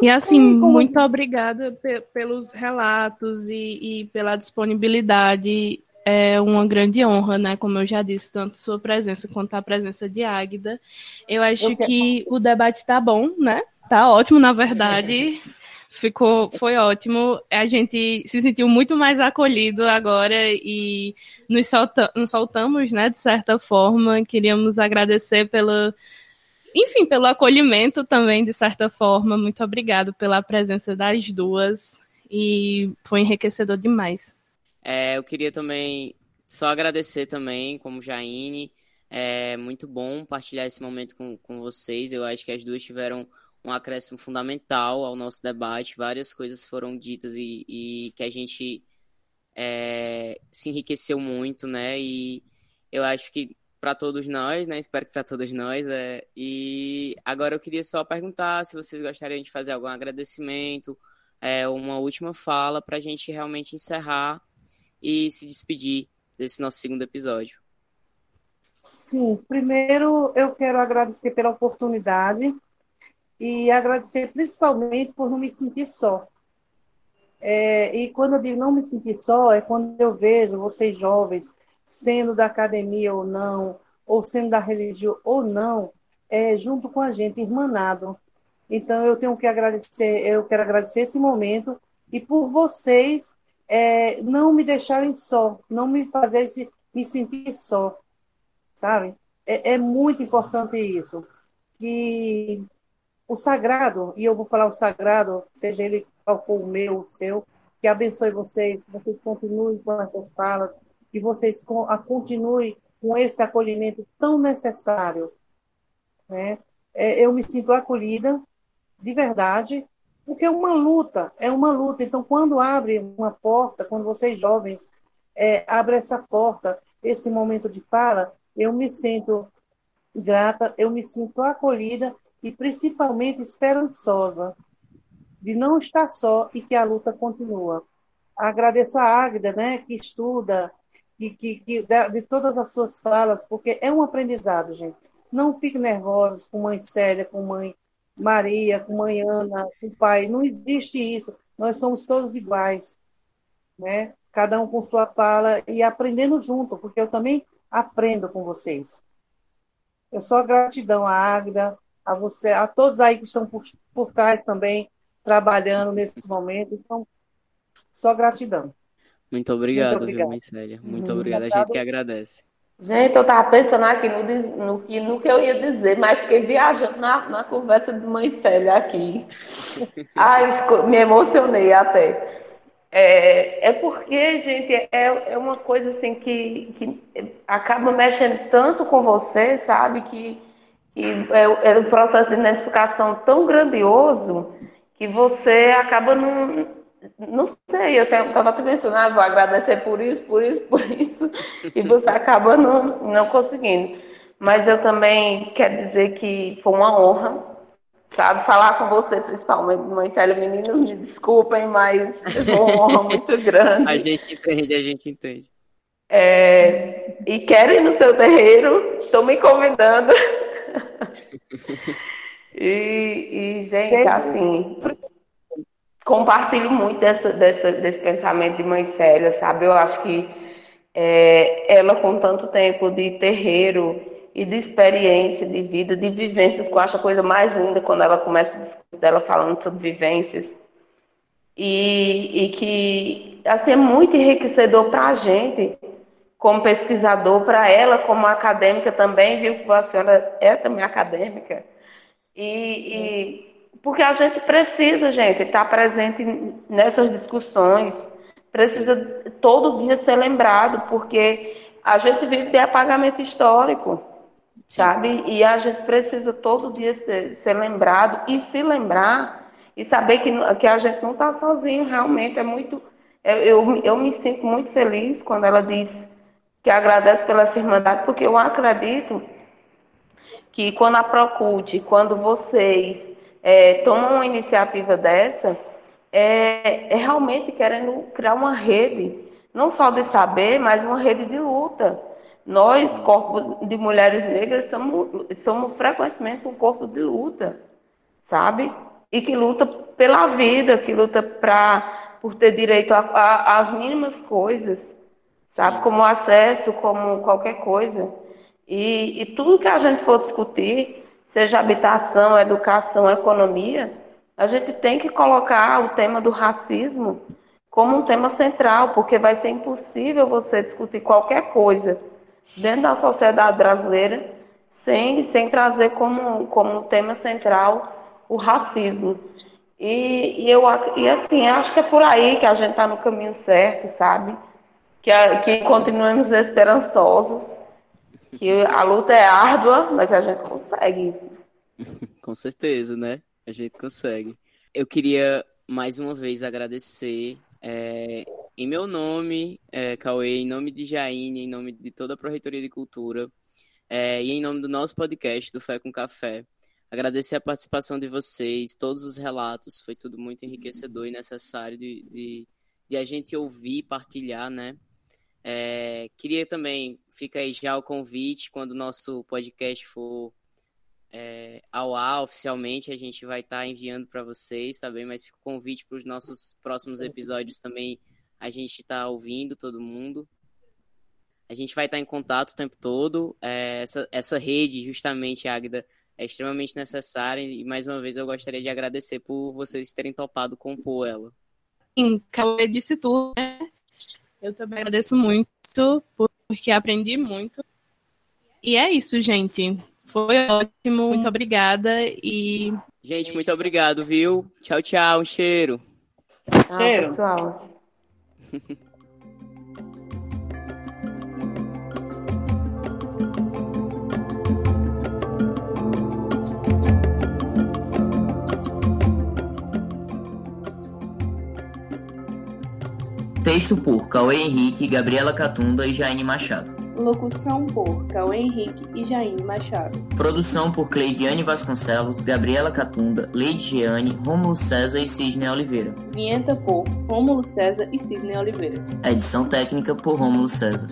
E assim, muito obrigada pelos relatos e, e, pela disponibilidade é uma grande honra, né? Como eu já disse, tanto sua presença quanto a presença de Águida. Eu acho que o debate está bom, né? Tá ótimo, na verdade. Ficou, foi ótimo. A gente se sentiu muito mais acolhido agora e nos, solta, nos soltamos, né? De certa forma, queríamos agradecer pelo, enfim, pelo acolhimento também, de certa forma. Muito obrigado pela presença das duas e foi enriquecedor demais. É, eu queria também só agradecer também, como Jaine. É muito bom partilhar esse momento com, com vocês. Eu acho que as duas tiveram um acréscimo fundamental ao nosso debate. Várias coisas foram ditas e, e que a gente é, se enriqueceu muito, né? E eu acho que para todos nós, né? Espero que para todos nós. É... E agora eu queria só perguntar se vocês gostariam de fazer algum agradecimento, é, uma última fala para a gente realmente encerrar e se despedir desse nosso segundo episódio. Sim, primeiro eu quero agradecer pela oportunidade e agradecer principalmente por não me sentir só. É, e quando eu digo não me sentir só, é quando eu vejo vocês jovens, sendo da academia ou não, ou sendo da religião ou não, é, junto com a gente, irmanado. Então eu tenho que agradecer, eu quero agradecer esse momento e por vocês é, não me deixarem só, não me fazer se, me sentir só, sabe? É, é muito importante isso. Que o sagrado, e eu vou falar o sagrado, seja ele qual for o meu, o seu, que abençoe vocês, que vocês continuem com essas falas, que vocês continuem com esse acolhimento tão necessário. Né? É, eu me sinto acolhida, de verdade, porque é uma luta, é uma luta. Então, quando abre uma porta, quando vocês jovens é, abrem essa porta, esse momento de fala, eu me sinto grata, eu me sinto acolhida e principalmente esperançosa de não estar só e que a luta continua. Agradeço a Águida, né, que estuda, que, que, que de todas as suas falas, porque é um aprendizado, gente. Não fique nervosos com mãe Célia, com mãe Maria, com mãe Ana, com pai. Não existe isso. Nós somos todos iguais, né? Cada um com sua fala e aprendendo junto, porque eu também aprendo com vocês. Eu só gratidão à Águida, a você, a todos aí que estão por, por trás também, trabalhando nesse momento. Então, só gratidão. Muito obrigado, Muito obrigado. viu, Célia? Muito hum, obrigado. A gente que agradece. Gente, eu estava pensando aqui no, no, que, no que eu ia dizer, mas fiquei viajando na, na conversa de mãe Célia aqui. Ai, me emocionei até. É, é porque, gente, é, é uma coisa assim que, que acaba mexendo tanto com você, sabe? Que, que é, é um processo de identificação tão grandioso que você acaba não não sei, eu estava até pensando, ah, vou agradecer por isso, por isso, por isso, e você acaba não, não conseguindo. Mas eu também quero dizer que foi uma honra, sabe, falar com você, principalmente, Célia, meninos, me desculpem, mas foi uma honra muito grande. A gente entende, a gente entende. É, e quero ir no seu terreiro, estou me convidando. E, e, gente, assim, compartilho muito dessa, dessa, desse pensamento de mãe Célia, sabe? Eu acho que é, ela, com tanto tempo de terreiro e de experiência de vida, de vivências, que eu acho a coisa mais linda quando ela começa o discurso dela falando sobre vivências. E, e que, assim, é muito enriquecedor para a gente, como pesquisador, para ela, como acadêmica também, viu que a senhora é também acadêmica. E, e porque a gente precisa, gente, estar presente nessas discussões, precisa todo dia ser lembrado, porque a gente vive de apagamento histórico, sabe? E a gente precisa todo dia ser, ser lembrado e se lembrar e saber que, que a gente não está sozinho, realmente é muito. Eu, eu me sinto muito feliz quando ela diz que agradece pela essa irmandade, porque eu acredito que quando a Procute, quando vocês é, tomam uma iniciativa dessa, é, é realmente querendo criar uma rede, não só de saber, mas uma rede de luta. Nós, corpos de mulheres negras, somos, somos frequentemente um corpo de luta, sabe? E que luta pela vida, que luta pra, por ter direito às mínimas coisas, sabe? Sim. Como acesso, como qualquer coisa. E, e tudo que a gente for discutir, seja habitação, educação, economia, a gente tem que colocar o tema do racismo como um tema central, porque vai ser impossível você discutir qualquer coisa dentro da sociedade brasileira sem, sem trazer como, como tema central o racismo. E, e eu e assim, acho que é por aí que a gente está no caminho certo, sabe? Que, a, que continuemos esperançosos que a luta é árdua, mas a gente consegue. Com certeza, né? A gente consegue. Eu queria mais uma vez agradecer é, em meu nome, é, Cauê, em nome de Jaine, em nome de toda a Proreitoria de Cultura é, e em nome do nosso podcast, do Fé com Café. Agradecer a participação de vocês, todos os relatos, foi tudo muito enriquecedor e necessário de, de, de a gente ouvir, partilhar, né? É, queria também, fica aí já o convite, quando o nosso podcast for é, ao ar oficialmente, a gente vai estar tá enviando para vocês, tá? Mas fica o convite para os nossos próximos episódios também, a gente está ouvindo todo mundo. A gente vai estar tá em contato o tempo todo. É, essa, essa rede, justamente, Águida, é extremamente necessária e, mais uma vez, eu gostaria de agradecer por vocês terem topado compor ela. Sim, Cauê disse tudo, né? Eu também agradeço muito, porque aprendi muito. E é isso, gente. Foi ótimo, muito obrigada e. Gente, muito obrigado, viu? Tchau, tchau, um cheiro. Tchau, pessoal. Texto por Cauê Henrique, Gabriela Catunda e Jaine Machado. Locução por Cauê Henrique e Jaine Machado. Produção por Cleiviane Vasconcelos, Gabriela Catunda, Leide Giane, Rômulo César e Sidney Oliveira. Vinheta por Rômulo César e Sidney Oliveira. Edição técnica por Rômulo César.